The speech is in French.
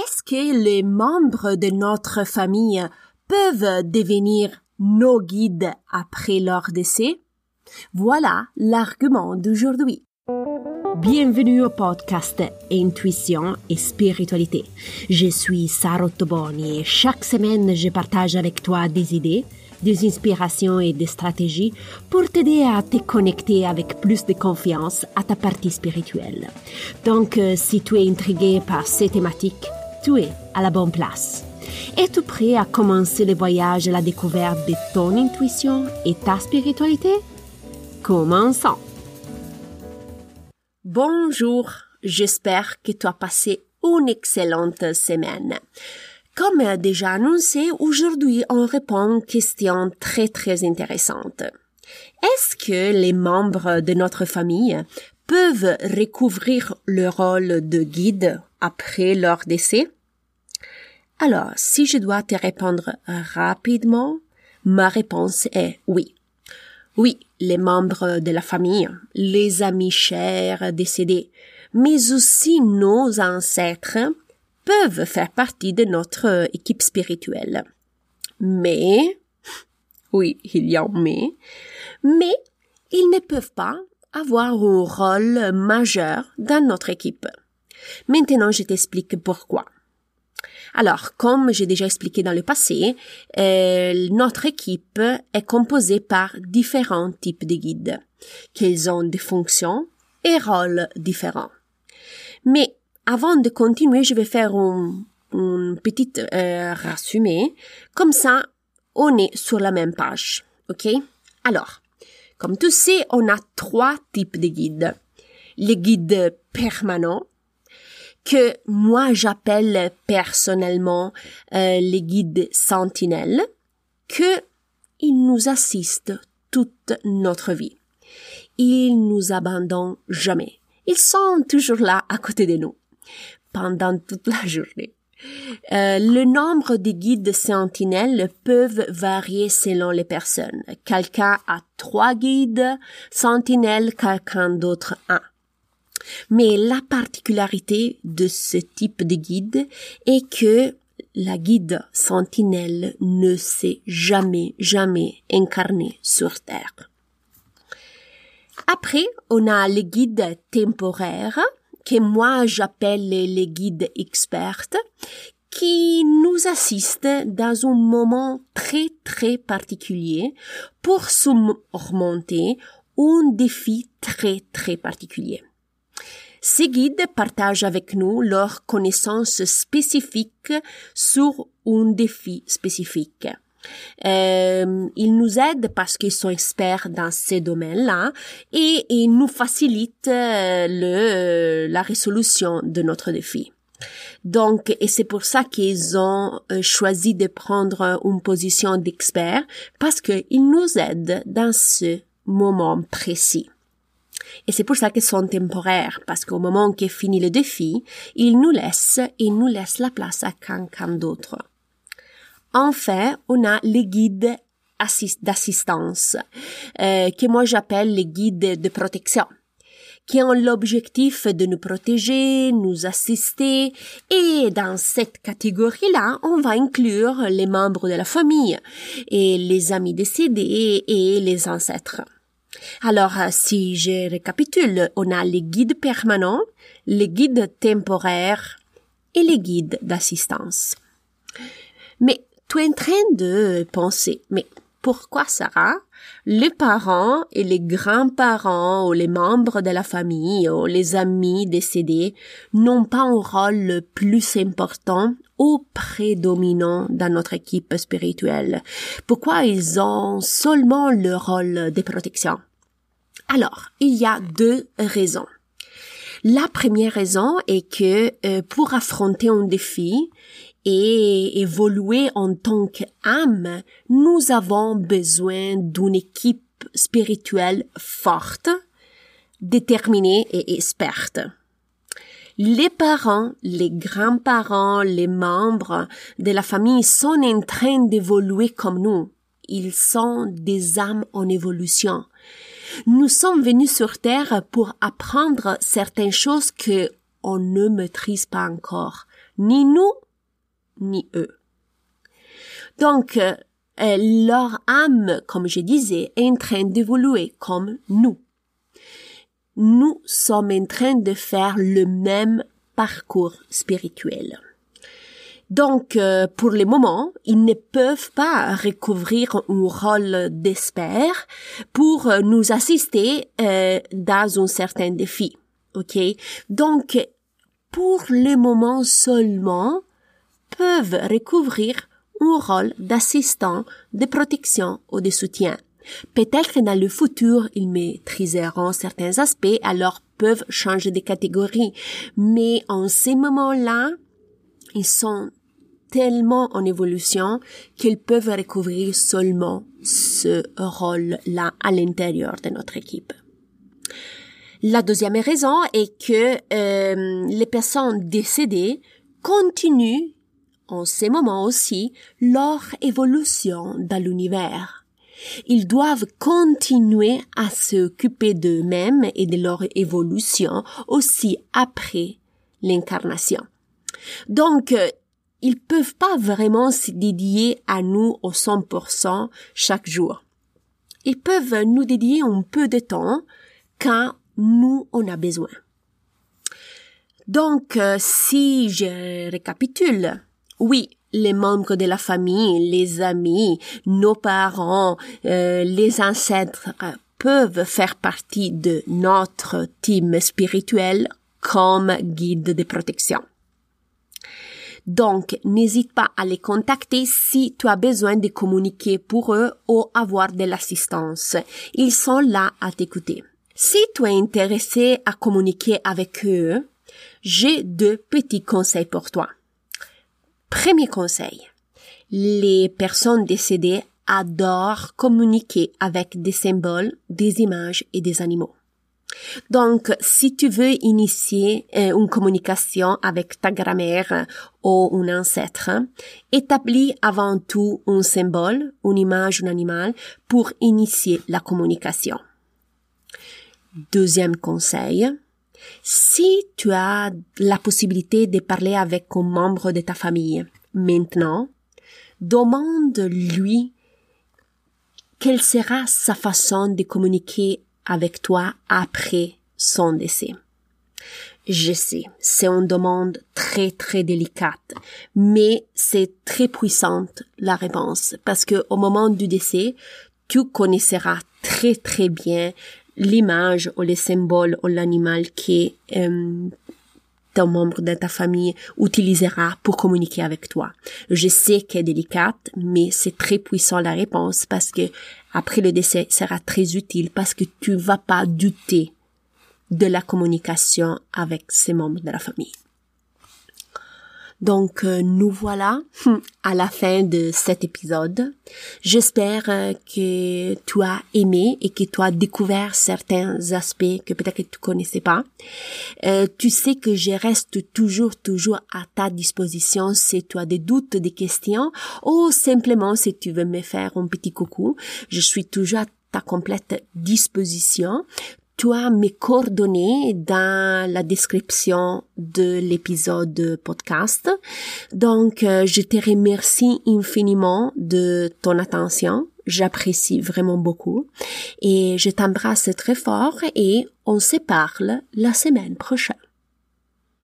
est-ce que les membres de notre famille peuvent devenir nos guides après leur décès? Voilà l'argument d'aujourd'hui. Bienvenue au podcast Intuition et Spiritualité. Je suis Sarah Toboni et chaque semaine je partage avec toi des idées, des inspirations et des stratégies pour t'aider à te connecter avec plus de confiance à ta partie spirituelle. Donc, euh, si tu es intrigué par ces thématiques, tu es à la bonne place. Es-tu prêt à commencer le voyage à la découverte de ton intuition et ta spiritualité? Commençons! Bonjour, j'espère que tu as passé une excellente semaine. Comme déjà annoncé, aujourd'hui on répond à une question très très intéressante. Est-ce que les membres de notre famille peuvent recouvrir le rôle de guide après leur décès? Alors, si je dois te répondre rapidement, ma réponse est oui. Oui, les membres de la famille, les amis chers décédés, mais aussi nos ancêtres peuvent faire partie de notre équipe spirituelle. Mais, oui, il y a un mais, mais ils ne peuvent pas avoir un rôle majeur dans notre équipe. Maintenant, je t'explique pourquoi. Alors, comme j'ai déjà expliqué dans le passé, euh, notre équipe est composée par différents types de guides, qu'ils ont des fonctions et rôles différents. Mais avant de continuer, je vais faire un, un petit euh, résumé. Comme ça, on est sur la même page. OK? Alors, comme tu sais, on a trois types de guides. Les guides permanents, que moi j'appelle personnellement euh, les guides sentinelles, que ils nous assistent toute notre vie. Ils nous abandonnent jamais. Ils sont toujours là à côté de nous pendant toute la journée. Euh, le nombre de guides sentinelles peuvent varier selon les personnes. Quelqu'un a trois guides sentinelles, quelqu'un d'autre un. Mais la particularité de ce type de guide est que la guide sentinelle ne s'est jamais, jamais incarnée sur Terre. Après, on a les guides temporaires, que moi j'appelle les guides experts, qui nous assistent dans un moment très très particulier pour surmonter un défi très très particulier. Ces guides partagent avec nous leurs connaissances spécifiques sur un défi spécifique. Euh, ils nous aident parce qu'ils sont experts dans ces domaines-là et ils nous facilitent euh, le, la résolution de notre défi. Donc, et c'est pour ça qu'ils ont euh, choisi de prendre une position d'expert parce qu'ils nous aident dans ce moment précis. Et c'est pour ça qu'ils sont temporaires, parce qu'au moment qu'est fini le défi, ils nous laissent, ils nous laissent la place à quelqu'un d'autre. Enfin, on a les guides d'assistance, euh, que moi j'appelle les guides de protection qui ont l'objectif de nous protéger, nous assister, et dans cette catégorie-là, on va inclure les membres de la famille, et les amis décédés et les ancêtres. Alors, euh, si je récapitule, on a les guides permanents, les guides temporaires et les guides d'assistance. Mais tu es en train de penser, mais pourquoi Sarah les parents et les grands-parents ou les membres de la famille ou les amis décédés n'ont pas un rôle plus important ou prédominant dans notre équipe spirituelle? Pourquoi ils ont seulement le rôle de protection? Alors, il y a deux raisons. La première raison est que euh, pour affronter un défi et évoluer en tant qu'âme, nous avons besoin d'une équipe spirituelle forte, déterminée et experte. Les parents, les grands-parents, les membres de la famille sont en train d'évoluer comme nous. Ils sont des âmes en évolution. Nous sommes venus sur Terre pour apprendre certaines choses que on ne maîtrise pas encore. ni nous, ni eux. Donc, euh, leur âme, comme je disais, est en train d'évoluer comme nous. Nous sommes en train de faire le même parcours spirituel. Donc, euh, pour le moment, ils ne peuvent pas recouvrir un rôle d'expert pour nous assister euh, dans un certain défi. OK? Donc, pour le moment seulement, peuvent recouvrir un rôle d'assistant, de protection ou de soutien. Peut-être que dans le futur, ils maîtriseront certains aspects, alors peuvent changer de catégorie. Mais en ces moments-là, ils sont tellement en évolution qu'ils peuvent recouvrir seulement ce rôle-là à l'intérieur de notre équipe. La deuxième raison est que euh, les personnes décédées continuent en ces moments aussi leur évolution dans l'univers. Ils doivent continuer à s'occuper d'eux-mêmes et de leur évolution aussi après l'incarnation. Donc, euh, ils peuvent pas vraiment se dédier à nous au 100% chaque jour. Ils peuvent nous dédier un peu de temps quand nous on a besoin. Donc, euh, si je récapitule, oui, les membres de la famille, les amis, nos parents, euh, les ancêtres peuvent faire partie de notre team spirituel comme guide de protection. Donc, n'hésite pas à les contacter si tu as besoin de communiquer pour eux ou avoir de l'assistance. Ils sont là à t'écouter. Si tu es intéressé à communiquer avec eux, j'ai deux petits conseils pour toi. Premier conseil. Les personnes décédées adorent communiquer avec des symboles, des images et des animaux. Donc, si tu veux initier euh, une communication avec ta grand-mère ou un ancêtre, établis avant tout un symbole, une image, un animal pour initier la communication. Deuxième conseil, si tu as la possibilité de parler avec un membre de ta famille maintenant, demande-lui quelle sera sa façon de communiquer avec toi après son décès. Je sais, c'est une demande très très délicate, mais c'est très puissante la réponse parce que au moment du décès, tu connaîtras très très bien l'image ou les symboles ou l'animal qui euh, ton membre de ta famille utilisera pour communiquer avec toi. Je sais qu'elle est délicate, mais c'est très puissant la réponse parce que après le décès sera très utile parce que tu vas pas douter de la communication avec ces membres de la famille. Donc euh, nous voilà à la fin de cet épisode. J'espère euh, que tu as aimé et que tu as découvert certains aspects que peut-être que tu connaissais pas. Euh, tu sais que je reste toujours toujours à ta disposition si tu as des doutes, des questions ou simplement si tu veux me faire un petit coucou. Je suis toujours à ta complète disposition tu as mes coordonnées dans la description de l'épisode podcast. Donc, euh, je te remercie infiniment de ton attention. J'apprécie vraiment beaucoup. Et je t'embrasse très fort et on se parle la semaine prochaine.